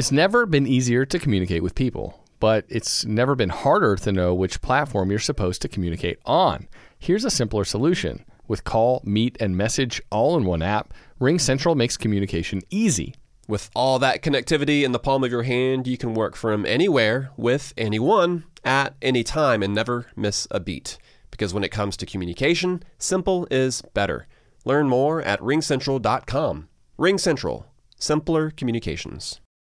It's never been easier to communicate with people, but it's never been harder to know which platform you're supposed to communicate on. Here's a simpler solution. With call, meet, and message all in one app, RingCentral makes communication easy. With all that connectivity in the palm of your hand, you can work from anywhere with anyone at any time and never miss a beat. Because when it comes to communication, simple is better. Learn more at ringcentral.com. RingCentral, simpler communications.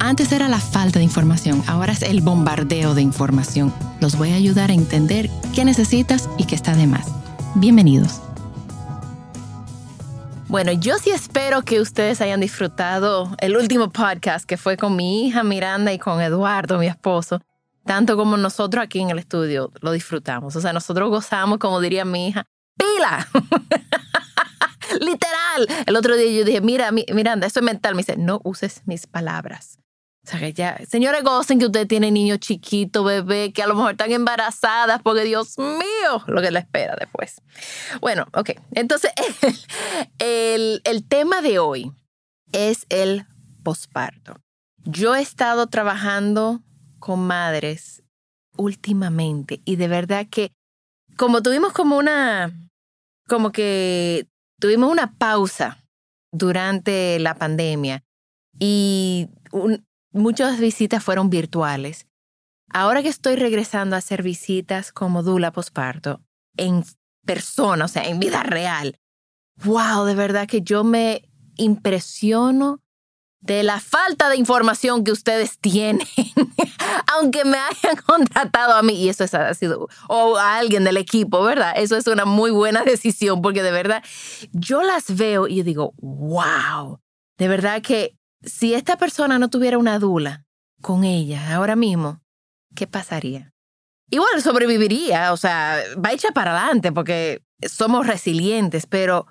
Antes era la falta de información, ahora es el bombardeo de información. Los voy a ayudar a entender qué necesitas y qué está de más. Bienvenidos. Bueno, yo sí espero que ustedes hayan disfrutado el último podcast que fue con mi hija Miranda y con Eduardo, mi esposo, tanto como nosotros aquí en el estudio lo disfrutamos. O sea, nosotros gozamos, como diría mi hija, pila. Literal. El otro día yo dije, mira, Miranda, esto es mental. Me dice, no uses mis palabras. O sea, que ya, señores, gocen que usted tiene niños chiquitos, bebé, que a lo mejor están embarazadas, porque Dios mío, lo que le espera después. Bueno, ok. Entonces, el, el tema de hoy es el posparto. Yo he estado trabajando con madres últimamente y de verdad que como tuvimos como una, como que tuvimos una pausa durante la pandemia y un, muchas visitas fueron virtuales. Ahora que estoy regresando a hacer visitas como Dula Posparto en persona, o sea, en vida real, wow, de verdad que yo me impresiono de la falta de información que ustedes tienen, aunque me hayan contratado a mí, y eso ha sido, o a alguien del equipo, ¿verdad? Eso es una muy buena decisión, porque de verdad, yo las veo y digo, wow, de verdad que si esta persona no tuviera una dula con ella ahora mismo, ¿qué pasaría? Igual sobreviviría, o sea, va a para adelante porque somos resilientes, pero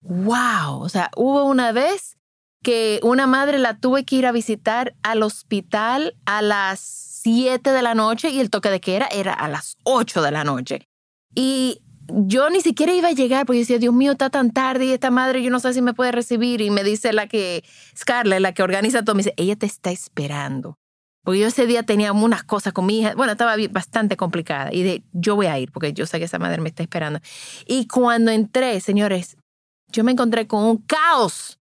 wow, o sea, hubo una vez que una madre la tuve que ir a visitar al hospital a las 7 de la noche y el toque de queda era a las 8 de la noche. Y yo ni siquiera iba a llegar porque decía, Dios mío, está tan tarde y esta madre yo no sé si me puede recibir. Y me dice la que, Scarlett, la que organiza todo, me dice, ella te está esperando. Porque yo ese día tenía unas cosas con mi hija, bueno, estaba bastante complicada. Y de, yo voy a ir porque yo sé que esa madre me está esperando. Y cuando entré, señores, yo me encontré con un caos.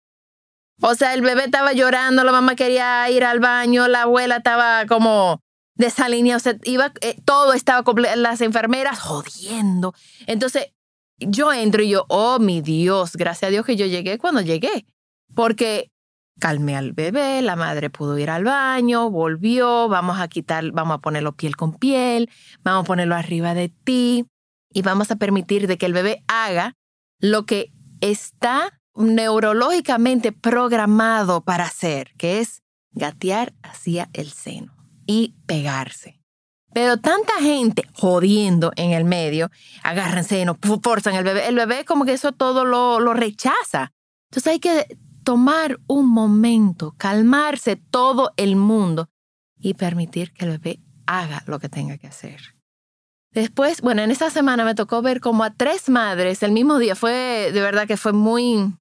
O sea, el bebé estaba llorando, la mamá quería ir al baño, la abuela estaba como de esa o sea, iba, eh, todo estaba las enfermeras jodiendo. Entonces, yo entro y yo, oh mi Dios, gracias a Dios que yo llegué cuando llegué, porque calmé al bebé, la madre pudo ir al baño, volvió, vamos a quitar, vamos a ponerlo piel con piel, vamos a ponerlo arriba de ti y vamos a permitir de que el bebé haga lo que está neurológicamente programado para hacer, que es gatear hacia el seno y pegarse. Pero tanta gente jodiendo en el medio, agárrense no forzan el bebé. El bebé como que eso todo lo, lo rechaza. Entonces hay que tomar un momento, calmarse todo el mundo y permitir que el bebé haga lo que tenga que hacer. Después, bueno, en esa semana me tocó ver como a tres madres el mismo día. Fue, de verdad que fue muy,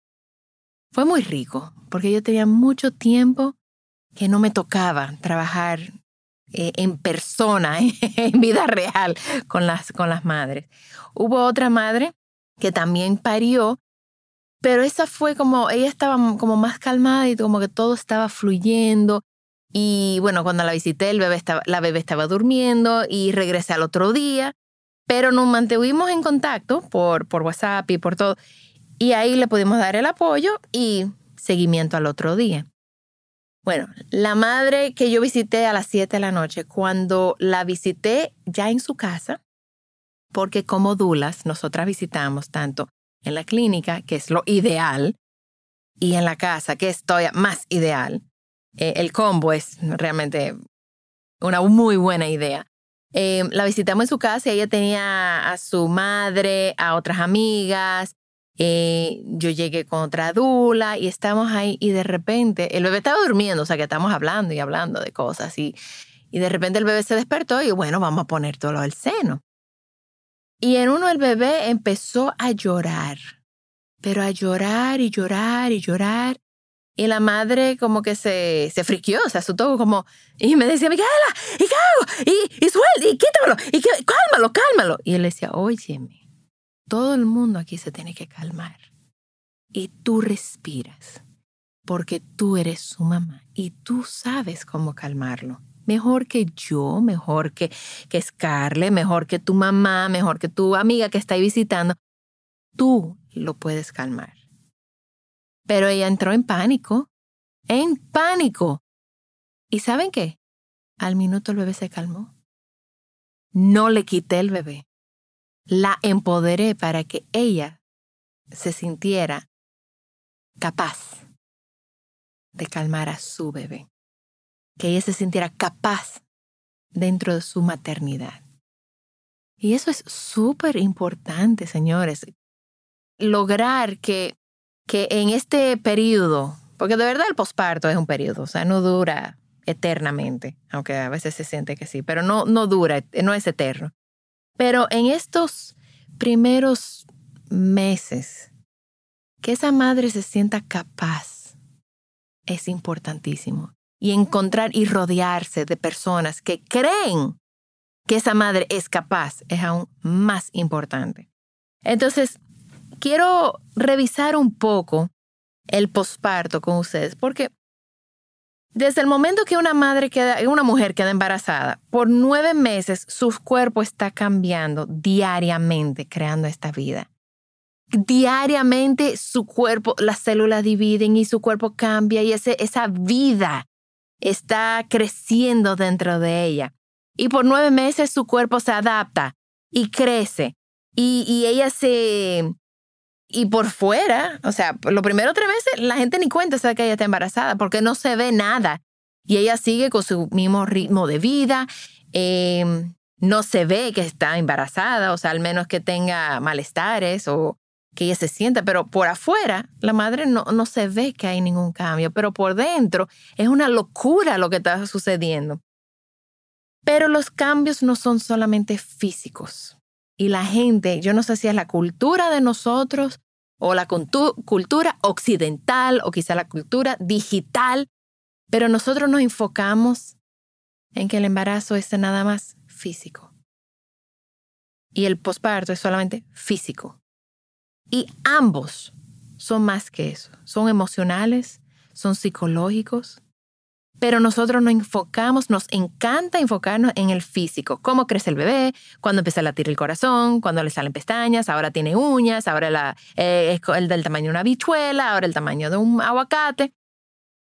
fue muy rico, porque yo tenía mucho tiempo que no me tocaba trabajar eh, en persona, en vida real, con las, con las madres. Hubo otra madre que también parió, pero esa fue como, ella estaba como más calmada y como que todo estaba fluyendo. Y bueno, cuando la visité, el bebé estaba, la bebé estaba durmiendo y regresé al otro día, pero nos mantuvimos en contacto por, por WhatsApp y por todo. Y ahí le pudimos dar el apoyo y seguimiento al otro día. Bueno, la madre que yo visité a las 7 de la noche, cuando la visité ya en su casa, porque como dulas nosotras visitamos tanto en la clínica, que es lo ideal, y en la casa, que es todavía más ideal. Eh, el combo es realmente una muy buena idea. Eh, la visitamos en su casa y ella tenía a su madre, a otras amigas. Eh, yo llegué con otra dula y estamos ahí y de repente el bebé estaba durmiendo, o sea que estamos hablando y hablando de cosas y, y de repente el bebé se despertó y bueno, vamos a poner todo al seno. Y en uno el bebé empezó a llorar, pero a llorar y llorar y llorar. Y la madre como que se, se friquió, se asustó como, y me decía, Micaela, ¿y qué hago? Y, y suelta, y quítamelo, y que, cálmalo, cálmalo. Y él decía, óyeme, todo el mundo aquí se tiene que calmar. Y tú respiras, porque tú eres su mamá y tú sabes cómo calmarlo. Mejor que yo, mejor que, que Scarlett, mejor que tu mamá, mejor que tu amiga que está visitando. Tú lo puedes calmar. Pero ella entró en pánico, en pánico. ¿Y saben qué? Al minuto el bebé se calmó. No le quité el bebé. La empoderé para que ella se sintiera capaz de calmar a su bebé. Que ella se sintiera capaz dentro de su maternidad. Y eso es súper importante, señores. Lograr que que en este periodo, porque de verdad el posparto es un periodo, o sea, no dura eternamente, aunque a veces se siente que sí, pero no, no dura, no es eterno. Pero en estos primeros meses, que esa madre se sienta capaz es importantísimo. Y encontrar y rodearse de personas que creen que esa madre es capaz es aún más importante. Entonces, quiero revisar un poco el posparto con ustedes, porque desde el momento que una madre queda, una mujer queda embarazada, por nueve meses su cuerpo está cambiando diariamente, creando esta vida. Diariamente su cuerpo, las células dividen y su cuerpo cambia y ese, esa vida está creciendo dentro de ella. Y por nueve meses su cuerpo se adapta y crece y, y ella se, y por fuera, o sea, los primeros tres meses la gente ni cuenta sabe que ella está embarazada porque no se ve nada. Y ella sigue con su mismo ritmo de vida. Em, no se ve que está embarazada, o sea, al menos que tenga malestares o que ella se sienta, pero por afuera la madre no, no se ve que hay ningún cambio, pero por dentro es una locura lo que está sucediendo. Pero los cambios no son solamente físicos. Y la gente, yo no sé si es la cultura de nosotros o la cultura occidental o quizá la cultura digital, pero nosotros nos enfocamos en que el embarazo es nada más físico. Y el posparto es solamente físico. Y ambos son más que eso. Son emocionales, son psicológicos, pero nosotros nos enfocamos, nos encanta enfocarnos en el físico, cómo crece el bebé, cuando empieza a latir el corazón, cuando le salen pestañas, ahora tiene uñas, ahora eh, es el del tamaño de una bichuela, ahora el tamaño de un aguacate.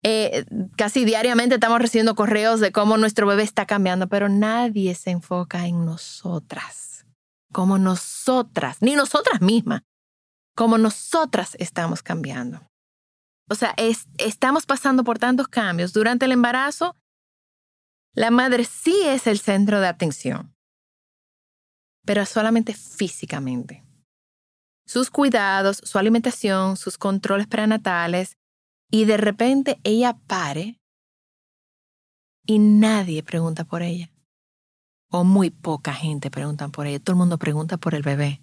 Eh, casi diariamente estamos recibiendo correos de cómo nuestro bebé está cambiando, pero nadie se enfoca en nosotras, como nosotras, ni nosotras mismas, como nosotras estamos cambiando. O sea, estamos pasando por tantos cambios. Durante el embarazo, la madre sí es el centro de atención, pero solamente físicamente. Sus cuidados, su alimentación, sus controles prenatales, y de repente ella pare y nadie pregunta por ella. O muy poca gente pregunta por ella. Todo el mundo pregunta por el bebé.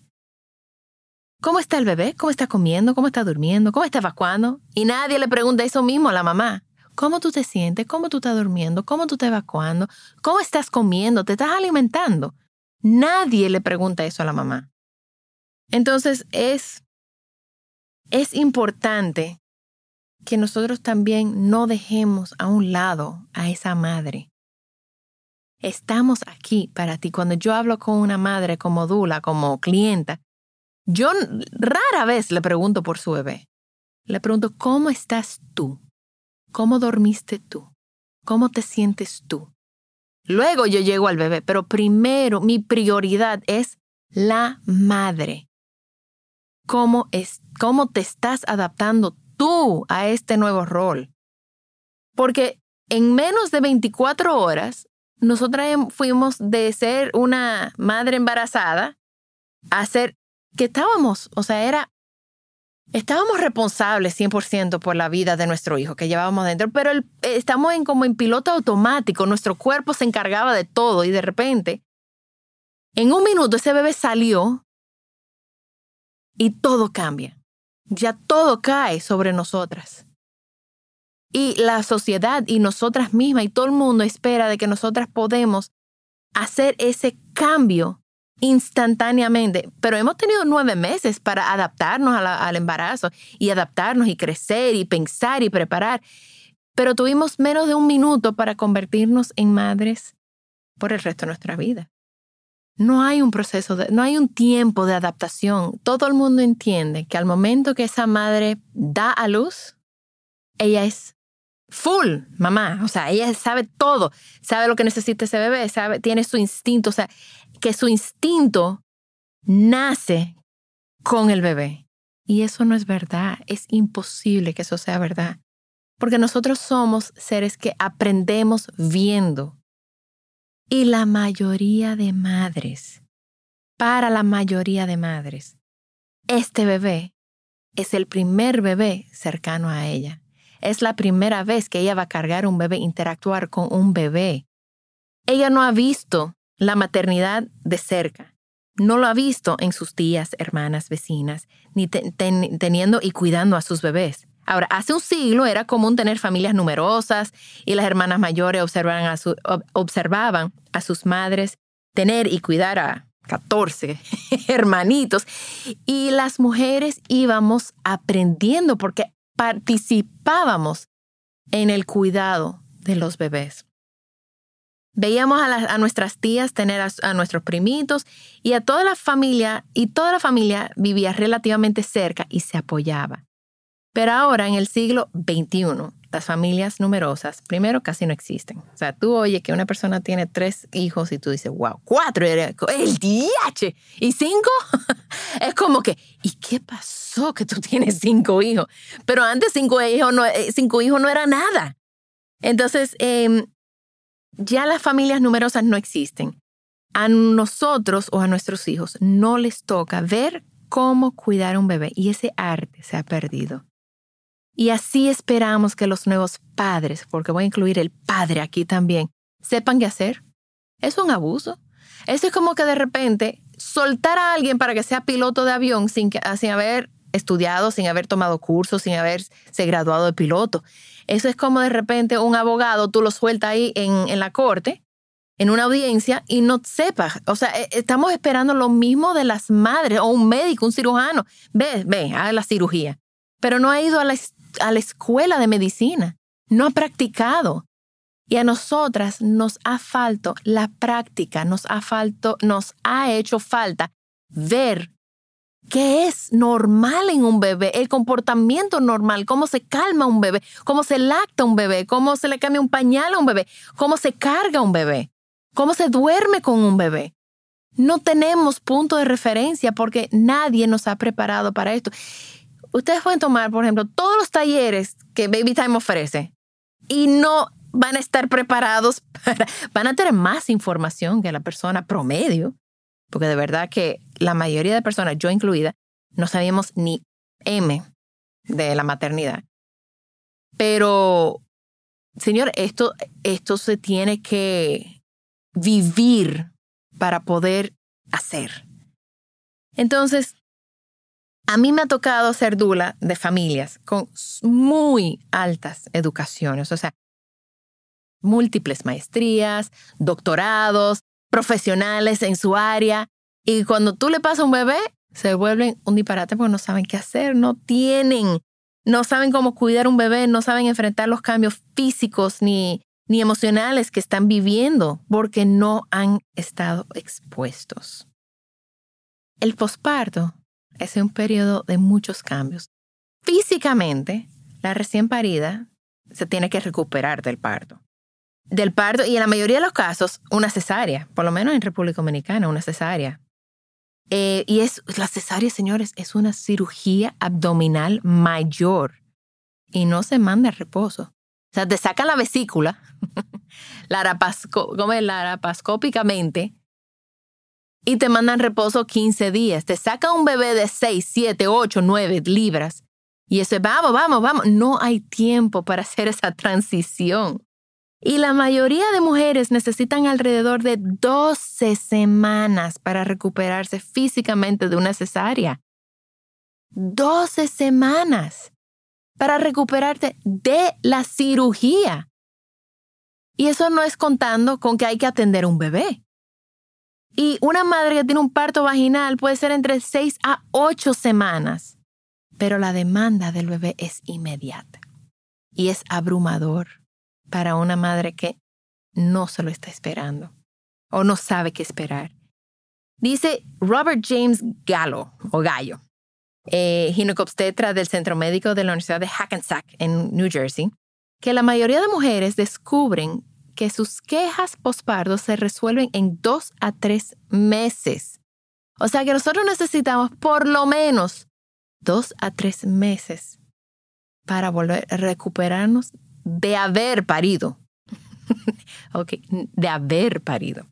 ¿Cómo está el bebé? ¿Cómo está comiendo? ¿Cómo está durmiendo? ¿Cómo está evacuando? Y nadie le pregunta eso mismo a la mamá. ¿Cómo tú te sientes? ¿Cómo tú estás durmiendo? ¿Cómo tú estás evacuando? ¿Cómo estás comiendo? ¿Te estás alimentando? Nadie le pregunta eso a la mamá. Entonces es, es importante que nosotros también no dejemos a un lado a esa madre. Estamos aquí para ti. Cuando yo hablo con una madre como Dula, como clienta, yo rara vez le pregunto por su bebé. Le pregunto, ¿cómo estás tú? ¿Cómo dormiste tú? ¿Cómo te sientes tú? Luego yo llego al bebé, pero primero mi prioridad es la madre. ¿Cómo, es, cómo te estás adaptando tú a este nuevo rol? Porque en menos de 24 horas nosotras fuimos de ser una madre embarazada a ser que estábamos, o sea, era, estábamos responsables 100% por la vida de nuestro hijo que llevábamos dentro, pero el- eh, estamos en, como en piloto automático, nuestro cuerpo se encargaba de todo y de repente, en un minuto ese bebé salió y todo cambia. Ya todo cae sobre nosotras. Y la sociedad y nosotras mismas y todo el mundo espera de que nosotras podemos hacer ese cambio instantáneamente. Pero hemos tenido nueve meses para adaptarnos al embarazo y adaptarnos y crecer y pensar y preparar. Pero tuvimos menos de un minuto para convertirnos en madres por el resto de nuestra vida. No hay un proceso, de- no hay un tiempo de adaptación. Todo el mundo entiende que al momento que esa madre da a luz, ella es full mamá, o sea, ella sabe todo, sabe lo que necesita ese bebé, tiene su instinto, o sea, que su instinto nace con el bebé. Y eso no es verdad, es imposible que eso sea verdad, porque nosotros somos seres que aprendemos viendo. Y la mayoría de madres, para la mayoría de madres, este bebé es el primer bebé cercano a ella. Es la primera vez que ella va a cargar un bebé, interactuar con un bebé. Ella no ha visto la maternidad de cerca. No lo ha visto en sus tías, hermanas, vecinas, ni te- ten- teniendo y cuidando a sus bebés. Ahora, hace un siglo era común tener familias numerosas y las hermanas mayores observaban a sus madres tener y cuidar a 14 hermanitos. Y las mujeres íbamos aprendiendo porque participábamos en el cuidado de los bebés. Veíamos a, a nuestras tías tener a, a nuestros primitos y a toda la familia, y toda la familia vivía relativamente cerca y se apoyaba. Pero ahora, en el siglo XXI, las familias numerosas, primero, casi no existen. O sea, tú oyes que una persona tiene tres hijos y tú dices, wow, cuatro, el DH, y cinco, es como que, ¿y qué pasó que tú tienes cinco hijos? Pero antes cinco hijos no, eh, cinco hijos no era nada. Entonces, em, ya las familias numerosas no existen. A nosotros o a nuestros hijos no les toca ver cómo cuidar a un bebé y ese arte se ha perdido. Y así esperamos que los nuevos padres, porque voy a incluir el padre aquí también, sepan qué hacer. Es un abuso. Eso es como que de repente soltar a alguien para que sea piloto de avión sin, que, sin haber estudiado, sin haber tomado cursos, sin haberse graduado de piloto. Eso es como de repente un abogado, tú lo sueltas ahí en, en la corte, en una audiencia, y no sepas. O sea, eh, estamos esperando lo mismo de las madres o un médico, un cirujano. Ve, ve, haga la cirugía. Pero no ha ido a la, a la escuela de medicina, no ha practicado. Y a nosotras nos ha faltado la práctica, nos ha, falto, nos ha hecho falta ver qué es normal en un bebé, el comportamiento normal, cómo se calma un bebé, cómo se lacta un bebé, cómo se le cambia un pañal a un bebé, cómo se carga un bebé, cómo se duerme con un bebé. No tenemos punto de referencia porque nadie nos ha preparado para esto. Ustedes pueden tomar, por ejemplo, todos los talleres que Baby Time ofrece y no van a estar preparados para, van a tener más información que la persona promedio, porque de verdad que la mayoría de personas, yo incluida, no sabíamos ni M de la maternidad. Pero, señor, esto, esto se tiene que vivir para poder hacer. Entonces, a mí me ha tocado ser dula de familias con muy altas educaciones, o sea, múltiples maestrías, doctorados, profesionales en su área. Y cuando tú le pasas a un bebé, se vuelven un disparate porque no saben qué hacer, no tienen, no saben cómo cuidar un bebé, no saben enfrentar los cambios físicos ni, ni emocionales que están viviendo porque no han estado expuestos. El posparto es un periodo de muchos cambios. Físicamente, la recién parida se tiene que recuperar del parto. Del parto, y en la mayoría de los casos, una cesárea, por lo menos en República Dominicana, una cesárea. Eh, y es, la cesárea, señores, es una cirugía abdominal mayor y no se manda reposo. O sea, te sacan la vesícula, larapasco, ¿cómo es? larapascópicamente, y te mandan reposo 15 días. Te saca un bebé de 6, 7, 8, 9 libras. Y eso vamos, vamos, vamos. No hay tiempo para hacer esa transición. Y la mayoría de mujeres necesitan alrededor de 12 semanas para recuperarse físicamente de una cesárea. 12 semanas para recuperarte de la cirugía. Y eso no es contando con que hay que atender un bebé. Y una madre que tiene un parto vaginal puede ser entre 6 a 8 semanas, pero la demanda del bebé es inmediata y es abrumador para una madre que no se lo está esperando o no sabe qué esperar. Dice Robert James Gallo, o Gallo, eh, ginecobstetra del Centro Médico de la Universidad de Hackensack en New Jersey, que la mayoría de mujeres descubren que sus quejas postparto se resuelven en dos a tres meses. O sea que nosotros necesitamos por lo menos dos a tres meses para volver a recuperarnos de haber parido. ok, de haber parido.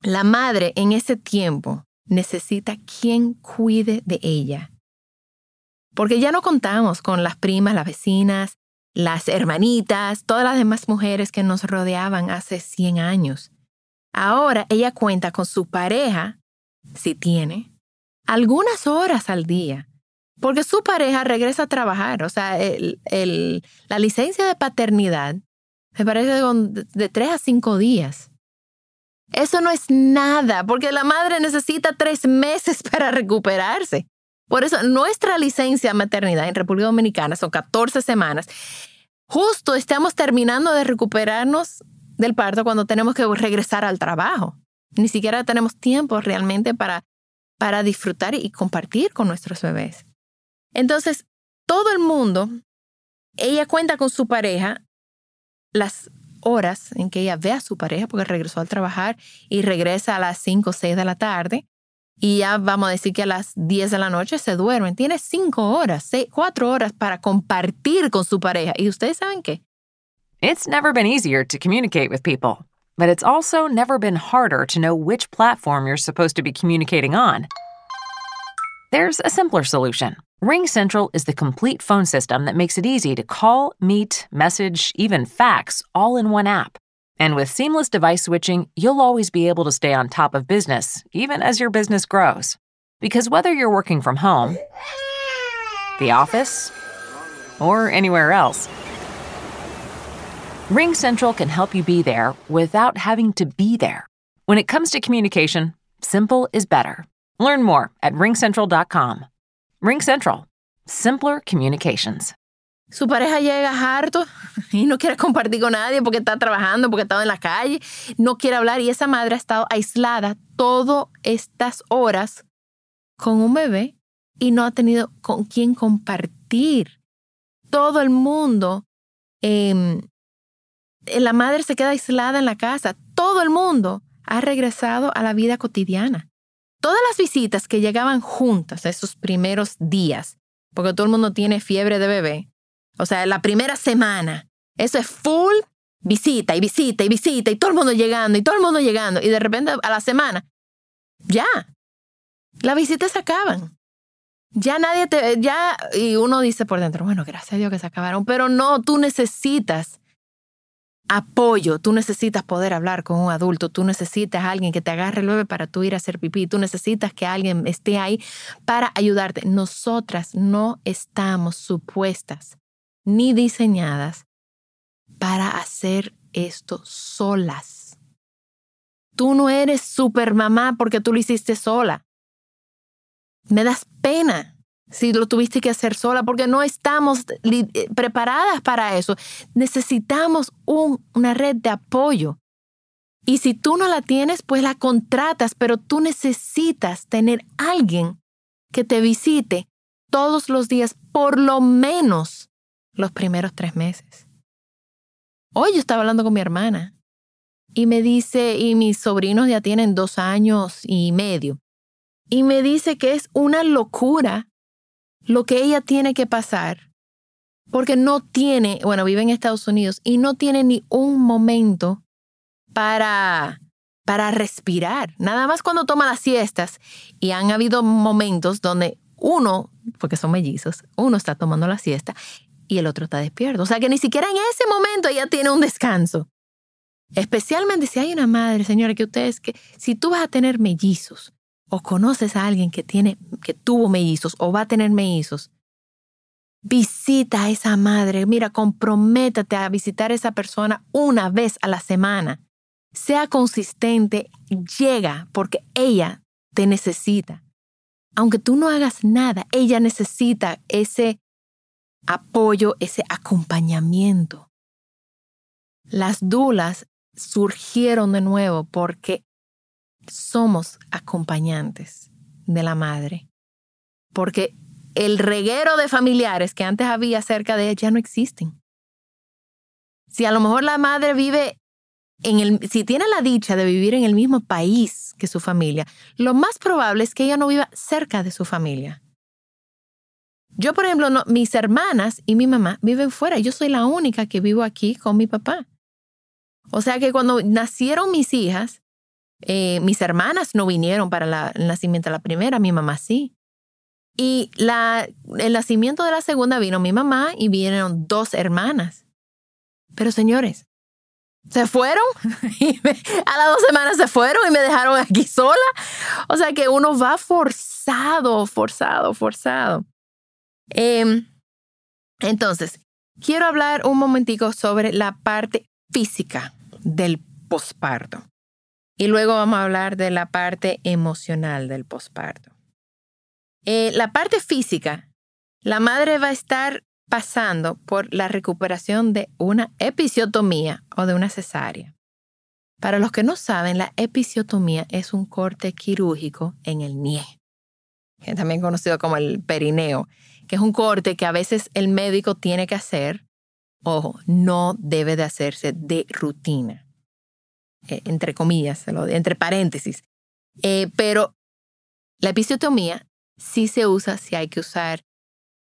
La madre en ese tiempo necesita quien cuide de ella. Porque ya no contamos con las primas, las vecinas, las hermanitas, todas las demás mujeres que nos rodeaban hace 100 años. Ahora ella cuenta con su pareja, si tiene, algunas horas al día porque su pareja regresa a trabajar. O sea, la licencia de paternidad me parece de, de tres a cinco días. Eso no es nada, porque la madre necesita tres meses para recuperarse. Por eso, nuestra licencia de maternidad en República Dominicana son 14 semanas. Justo estamos terminando de recuperarnos del parto cuando tenemos que regresar al trabajo. Ni siquiera tenemos tiempo realmente para, para disfrutar y compartir con nuestros bebés. Entonces, todo el mundo, ella cuenta con su pareja las horas en que ella ve a su pareja porque regresó al trabajar y regresa a las 5 o 6 de la tarde y ya vamos a decir que a las 10 de la noche se duermen. Tiene 5 horas, 4 horas para compartir con su pareja. ¿Y ustedes saben qué? It's never been easier to communicate with people, but it's also never been harder to know which platform you're supposed to be communicating on. There's a simpler solution. Ring Central is the complete phone system that makes it easy to call, meet, message, even fax all in one app. And with seamless device switching, you'll always be able to stay on top of business, even as your business grows. Because whether you're working from home, the office, or anywhere else, Ring Central can help you be there without having to be there. When it comes to communication, simple is better. Learn more at ringcentral.com. Ring Central. Simpler Communications. Su pareja llega harto y no quiere compartir con nadie porque está trabajando, porque está en la calle, no quiere hablar y esa madre ha estado aislada todas estas horas con un bebé y no ha tenido con quién compartir. Todo el mundo, eh, la madre se queda aislada en la casa, todo el mundo ha regresado a la vida cotidiana todas las visitas que llegaban juntas esos primeros días, porque todo el mundo tiene fiebre de bebé, o sea, la primera semana, eso es full visita y visita y visita y todo el mundo llegando y todo el mundo llegando y de repente a la semana, ya, las visitas se acaban. Ya nadie te, ya, y uno dice por dentro, bueno, gracias a Dios que se acabaron, pero no, tú necesitas apoyo, tú necesitas poder hablar con un adulto, tú necesitas a alguien que te agarre el bebé para tú ir a hacer pipí, tú necesitas que alguien esté ahí para ayudarte. Nosotras no estamos supuestas ni diseñadas para hacer esto solas. Tú no eres super mamá porque tú lo hiciste sola. Me das pena si lo tuviste que hacer sola, porque no estamos eh, preparadas para eso. Necesitamos una red de apoyo. Y si tú no la tienes, pues la contratas, pero tú necesitas tener alguien que te visite todos los días, por lo menos los primeros tres meses. Hoy yo estaba hablando con mi hermana y me dice, y mis sobrinos ya tienen dos años y medio, y me dice que es una locura lo que ella tiene que pasar porque no tiene, bueno, vive en Estados Unidos y no tiene ni un momento para, para respirar. Nada más cuando toma las siestas y han habido momentos donde uno, porque son mellizos, uno está tomando la siesta y el otro está despierto. O sea que ni siquiera en ese momento ella tiene un descanso. Especialmente si hay una madre, señora, que ustedes, que si tú vas a tener mellizos o conoces a alguien que tiene, que tuvo mellizos o va a tener mellizos, visita a esa madre. Mira, comprométate a visitar a esa persona una vez a la semana. Sea consistente, llega porque ella te necesita. Aunque tú no hagas nada, ella necesita ese apoyo, ese acompañamiento. Las dulas surgieron de nuevo porque somos acompañantes de la madre. Porque el reguero de familiares que antes había cerca de ella ya no existen. Si a lo mejor la madre vive en el, si tiene la dicha de vivir en el mismo país que su familia, lo más probable es que ella no viva cerca de su familia. Yo, por ejemplo, mis hermanas y mi mamá viven fuera. Yo soy la única que vivo aquí con mi papá. O sea que cuando nacieron mis hijas, eh, mis hermanas no vinieron para el nacimiento de la primera, mi mamá sí. Y la, el nacimiento de la segunda vino mi mamá y vinieron dos hermanas. Pero señores, se fueron a las dos semanas se fueron y me dejaron aquí sola. O sea que uno va forzado, forzado, forzado. Em, entonces, quiero hablar un momentico sobre la parte física del posparto. Y luego vamos a hablar de la parte emocional del posparto. Eh, la parte física, la madre va a estar pasando por la recuperación de una episiotomía o de una cesárea. Para los que no saben, la episiotomía es un corte quirúrgico en el NIE, también conocido como el perineo, que es un corte que a veces el médico tiene que hacer. Ojo, no debe de hacerse de rutina, eh, entre comillas, entre paréntesis. Eh, pero la episiotomía sí se usa si hay que usar,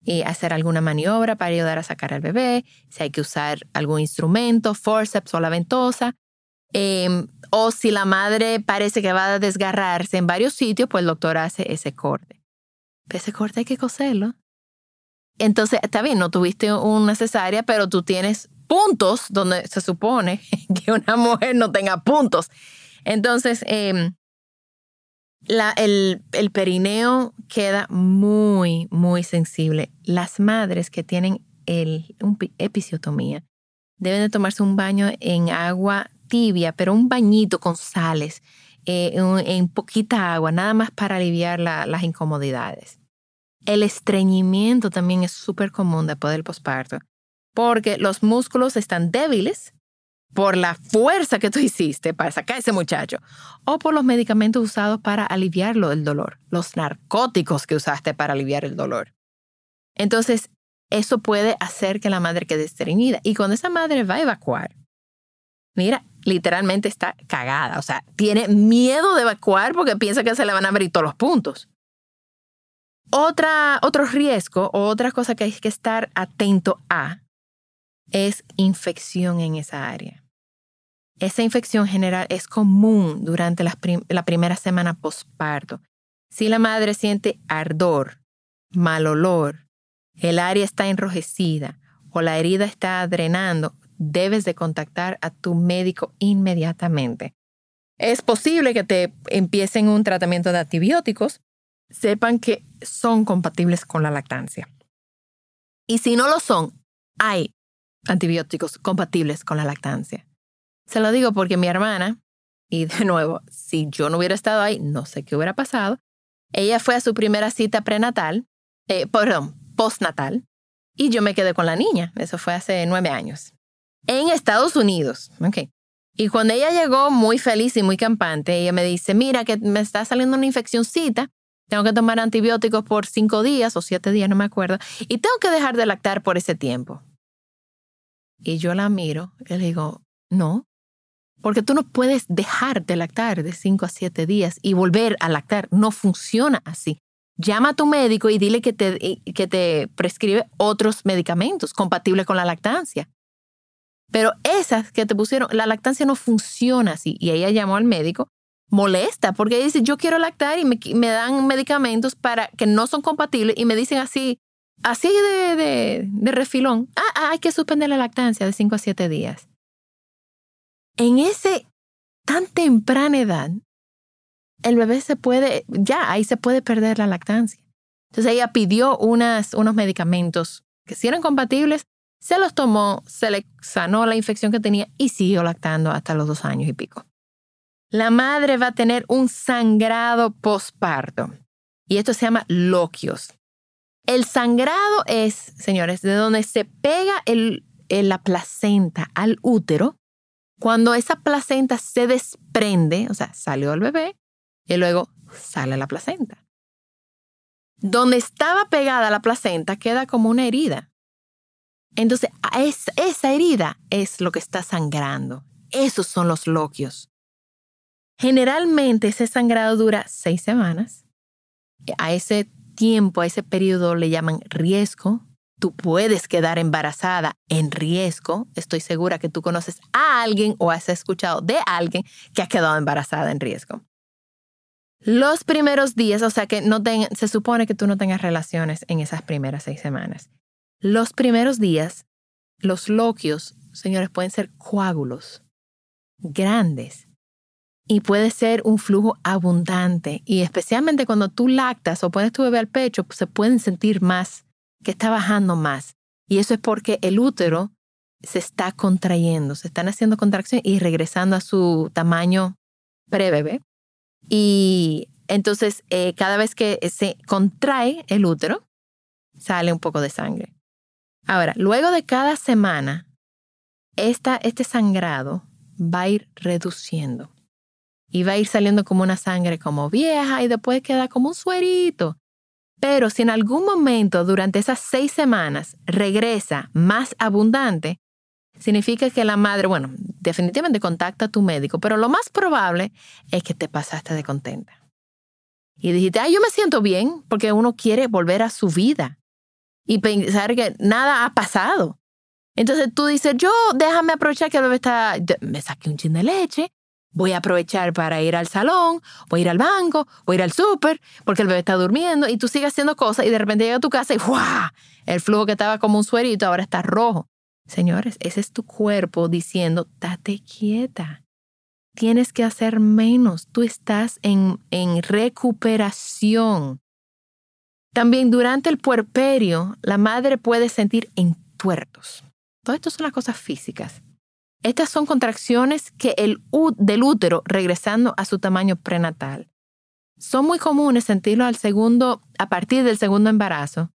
eh, hacer alguna maniobra para ayudar a sacar al bebé, si hay que usar algún instrumento, forceps o la ventosa, em, o si la madre parece que va a desgarrarse en varios sitios, pues el doctor hace ese corte. ese corte hay que coserlo. Entonces, está bien, no tuviste una cesárea, pero tú tienes puntos donde se supone que una mujer no tenga puntos. Entonces, eh, el, el perineo queda muy, muy sensible. Las madres que tienen el, episiotomía deben de tomarse un baño en agua tibia, pero un bañito con sales, eh, en, poquita agua, nada más para aliviar las incomodidades. El estreñimiento también es súper común después del posparto, porque los músculos están débiles por la fuerza que tú hiciste para sacar a ese muchacho o por los medicamentos usados para aliviarlo del dolor, los narcóticos que usaste para aliviar el dolor. Entonces, eso puede hacer que la madre quede estreñida y cuando esa madre va a evacuar, mira, literalmente está cagada, o sea, tiene miedo de evacuar porque piensa que se le van a abrir todos los puntos. Otra, otro riesgo o otra cosa que hay que estar atento a es infección en esa área. Esa infección general es común durante la, primera semana postparto. Si la madre siente ardor, mal olor, el área está enrojecida o la herida está drenando, debes de contactar a tu médico inmediatamente. Es posible que te empiecen un tratamiento de antibióticos. Sepan que son compatibles con la lactancia. Y si no lo son, hay antibióticos compatibles con la lactancia. Se lo digo porque mi hermana, y de nuevo, si yo no hubiera estado ahí, no sé qué hubiera pasado. Ella fue a su primera cita prenatal, eh, perdón, postnatal, y yo me quedé con la niña. Eso fue hace nueve años. En Estados Unidos. Okay. Y cuando ella llegó muy feliz y muy campante, ella me dice, mira que me está saliendo una infeccióncita, tengo que tomar antibióticos por cinco días o siete días, no me acuerdo, y tengo que dejar de lactar por ese tiempo. Y yo la miro y le digo, no, porque tú no puedes dejar de lactar de 5 a 7 días y volver a lactar. No funciona así. llama a tu médico y dile que te, que te prescribe otros medicamentos compatibles con la lactancia. Pero esas que te pusieron, la lactancia no funciona así. Y ella llamó al médico molesta porque dice, yo quiero lactar y me, me, dan medicamentos para que no son compatibles y me dicen así, así de, de, refilón, ah, ah, hay que suspender la lactancia de 5 a 7 días. En ese tan temprana edad, el bebé se puede, ya ahí se puede perder la lactancia. Entonces ella pidió unas, unos medicamentos que si eran compatibles, se los tomó, se le sanó la infección que tenía y siguió lactando hasta los dos años y pico. La madre va a tener un sangrado posparto y esto se llama loquios. El sangrado es, señores, de donde se pega el, la placenta al útero. Cuando esa placenta se desprende, o sea, salió el bebé y luego sale la placenta. Donde estaba pegada la placenta queda como una herida. Entonces, esa herida es lo que está sangrando. Esos son los loquios. Generalmente ese sangrado dura seis semanas. A ese tiempo, a ese periodo le llaman riesgo. Tú puedes quedar embarazada en riesgo. Estoy segura que tú conoces a alguien o has escuchado de alguien que ha quedado embarazada en riesgo. Los primeros días, o sea que no se supone que tú no tengas relaciones en esas primeras seis semanas. Los primeros días, los loquios, señores, pueden ser coágulos grandes y puede ser un flujo abundante. Y especialmente cuando tú lactas o pones tu bebé al pecho, pues, se pueden sentir más, que está bajando más. Y eso es porque el útero se está contrayendo, se están haciendo contracciones y regresando a su tamaño prebebé. Y entonces, eh, cada vez que se contrae el útero, sale un poco de sangre. Ahora, luego de cada semana, esta, este sangrado va a ir reduciendo y va a ir saliendo como una sangre como vieja y después queda como un suerito. Pero si en algún momento durante esas seis semanas regresa más abundante, significa que la madre, bueno, definitivamente contacta a tu médico, pero lo más probable es que te pasaste de contenta. Y dijiste, ay, yo me siento bien porque uno quiere volver a su vida y pensar que nada ha pasado. Entonces tú dices, yo déjame aprovechar que el bebé está, me saqué un chin de leche, voy a aprovechar para ir al salón, voy a ir al banco, voy a ir al súper, porque el bebé está durmiendo y tú sigues haciendo cosas y de repente llega a tu casa y ¡guau! El flujo que estaba como un suerito ahora está rojo. Señores, ese es tu cuerpo diciendo, date quieta. Tienes que hacer menos. Tú estás en, en recuperación. También durante el puerperio, la madre puede sentir entuertos. Todo esto son las cosas físicas. Estas son contracciones que el del útero regresando a su tamaño prenatal. Son muy comunes sentirlo al segundo, a partir del segundo embarazo,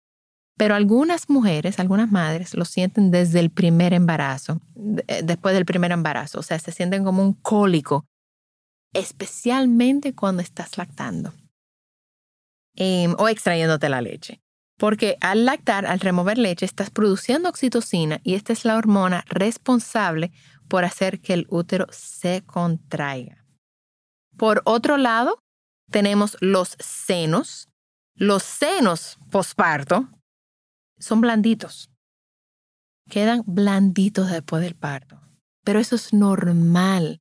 pero algunas mujeres, algunas madres lo sienten desde el primer embarazo, eh, después del primer embarazo, o sea, se sienten como un cólico, especialmente cuando estás lactando em, o extrayéndote la leche. Porque al lactar, al remover leche, estás produciendo oxitocina y esta es la hormona responsable por hacer que el útero se contraiga. Por otro lado, tenemos los senos. Los senos posparto son blanditos. Quedan blanditos después del parto. Pero eso es normal.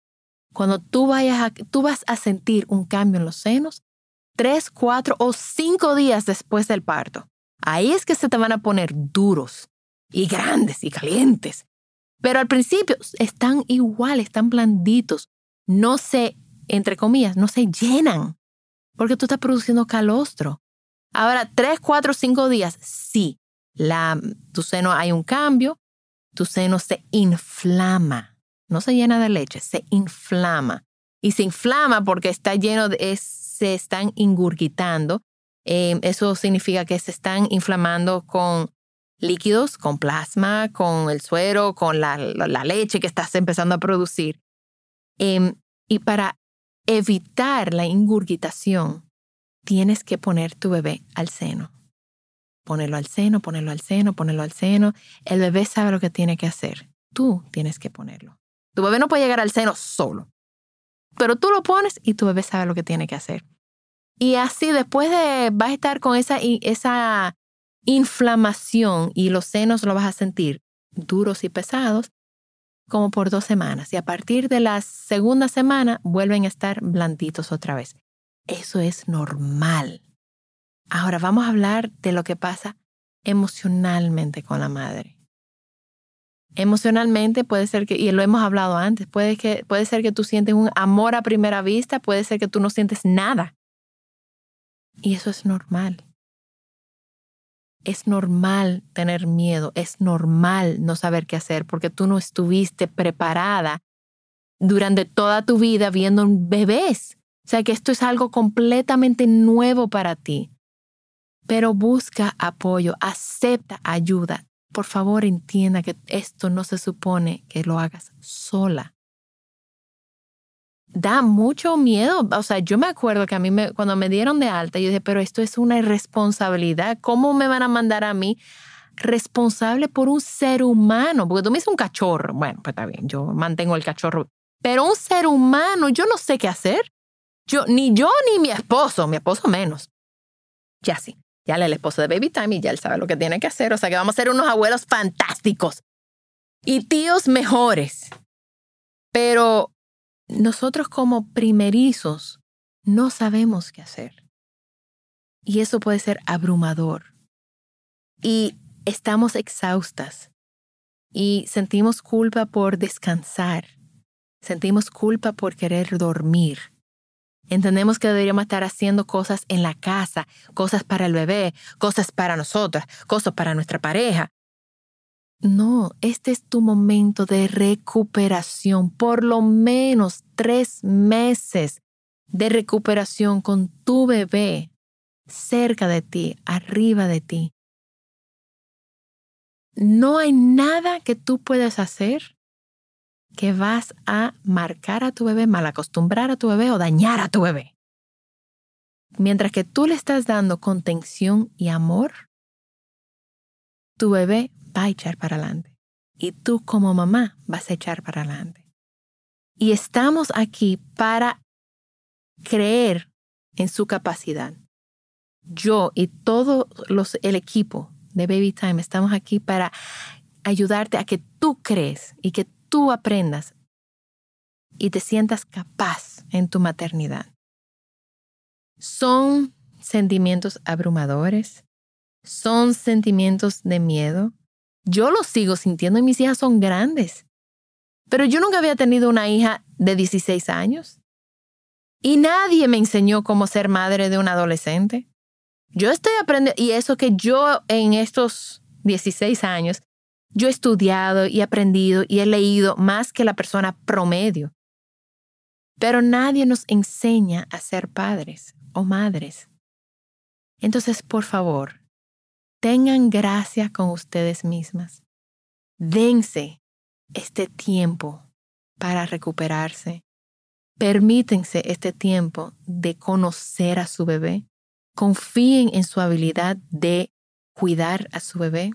Cuando tú, vayas tú vas a sentir un cambio en los senos tres, cuatro o cinco días después del parto. Ahí es que se te van a poner duros y grandes y calientes pero al principio están igual, están blanditos. No se, entre comillas, no se llenan porque tú estás produciendo calostro. Ahora, tres, cuatro, cinco días, sí, la, tu seno hay un cambio, tu seno se inflama. No se llena de leche, se inflama. Y se inflama porque está lleno de, se están ingurgitando. Eh, eso significa que se están inflamando con líquidos, con plasma, con el suero, con la, leche que estás empezando a producir. Em, y para evitar la ingurgitación, tienes que poner tu bebé al seno. Ponerlo al seno, ponerlo al seno, ponerlo al seno. El bebé sabe lo que tiene que hacer. Tú tienes que ponerlo. Tu bebé no puede llegar al seno solo. Pero tú lo pones y tu bebé sabe lo que tiene que hacer. Y así después de, vas a estar con esa, esa inflamación y los senos lo vas a sentir duros y pesados como por dos semanas. Y a partir de la segunda semana vuelven a estar blanditos otra vez. Eso es normal. Ahora vamos a hablar de lo que pasa emocionalmente con la madre. Emocionalmente puede ser que, y lo hemos hablado antes, puede, que, puede ser que tú sientes un amor a primera vista, puede ser que tú no sientes nada. Y eso es normal. Es normal tener miedo, es normal no saber qué hacer porque tú no estuviste preparada durante toda tu vida viendo bebés. O sea que esto es algo completamente nuevo para ti. Pero busca apoyo, acepta ayuda. Por favor, entienda que esto no se supone que lo hagas sola da mucho miedo. O sea, yo me acuerdo que a mí me, cuando me dieron de alta, yo dije, pero esto es una irresponsabilidad. ¿Cómo me van a mandar a mí responsable por un ser humano? Porque tú me dices un cachorro. Bueno, pues está bien, yo mantengo el cachorro. Pero un ser humano, yo no sé qué hacer. Yo, ni yo ni mi esposo, mi esposo menos. Ya sí, ya le el esposo de Baby Time y ya él sabe lo que tiene que hacer. O sea que vamos a ser unos abuelos fantásticos y tíos mejores. Pero nosotros como primerizos no sabemos qué hacer. Y eso puede ser abrumador. Y estamos exhaustas y sentimos culpa por descansar. Sentimos culpa por querer dormir. Entendemos que deberíamos estar haciendo cosas en la casa, cosas para el bebé, cosas para nosotras, cosas para nuestra pareja. No, este es tu momento de recuperación, por lo menos tres meses de recuperación con tu bebé cerca de ti, arriba de ti. No hay nada que tú puedas hacer que vas a marcar a tu bebé, malacostumbrar a tu bebé o dañar a tu bebé. Mientras que tú le estás dando contención y amor, tu bebé va a echar para adelante. Y tú como mamá vas a echar para adelante. Y estamos aquí para creer en su capacidad. Yo y todo los, el equipo de Baby Time estamos aquí para ayudarte a que tú crees y que tú aprendas y te sientas capaz en tu maternidad. Son sentimientos abrumadores, son sentimientos de miedo, yo lo sigo sintiendo y mis hijas son grandes. Pero yo nunca había tenido una hija de 16 años. Y nadie me enseñó cómo ser madre de un adolescente. Yo estoy aprendiendo, y eso que yo en estos 16 años, yo he estudiado y aprendido y he leído más que la persona promedio. Pero nadie nos enseña a ser padres o madres. Entonces, por favor, tengan gracia con ustedes mismas. Dense este tiempo para recuperarse. Permítense este tiempo de conocer a su bebé. Confíen en su habilidad de cuidar a su bebé,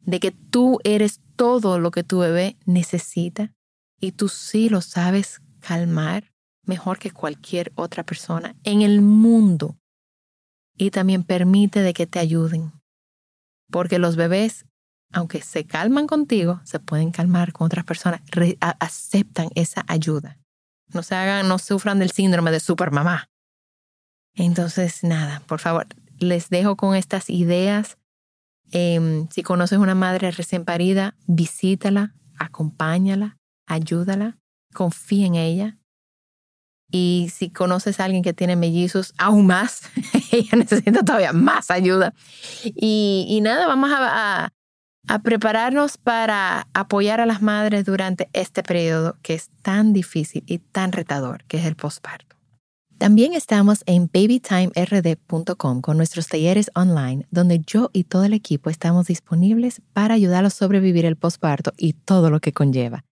de que tú eres todo lo que tu bebé necesita y tú sí lo sabes calmar mejor que cualquier otra persona en el mundo. Y también permite de que te ayuden porque los bebés, aunque se calman contigo, se pueden calmar con otras personas, aceptan esa ayuda. No se hagan, no sufran del síndrome de supermamá. Entonces, nada, por favor, les dejo con estas ideas. Em, si conoces una madre recién parida, visítala, acompáñala, ayúdala, confía en ella. Y si conoces a alguien que tiene mellizos, aún más, ella necesita todavía más ayuda. Y, nada, vamos a, a prepararnos para apoyar a las madres durante este periodo que es tan difícil y tan retador, que es el posparto. También estamos en babytimerd.com con nuestros talleres online, donde yo y todo el equipo estamos disponibles para ayudarlos a sobrevivir el posparto y todo lo que conlleva.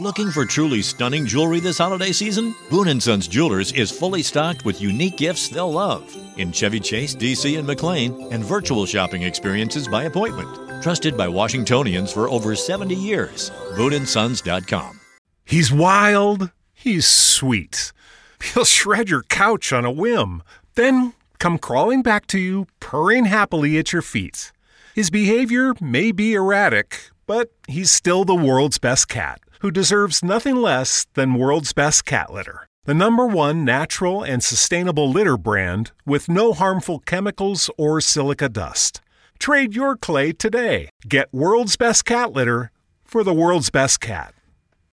Looking for truly stunning jewelry this holiday season? Boone & Sons Jewelers is fully stocked with unique gifts they'll love in Chevy Chase, DC, and McLean, and virtual shopping experiences by appointment. Trusted by Washingtonians for over 70 years. BooneAndSons.com. He's wild. He's sweet. He'll shred your couch on a whim, then come crawling back to you, purring happily at your feet. His behavior may be erratic, but he's still the world's best cat, who deserves nothing less than world's best cat litter. The number one natural and sustainable litter brand with no harmful chemicals or silica dust. Trade your clay today. Get world's best cat litter for the world's best cat.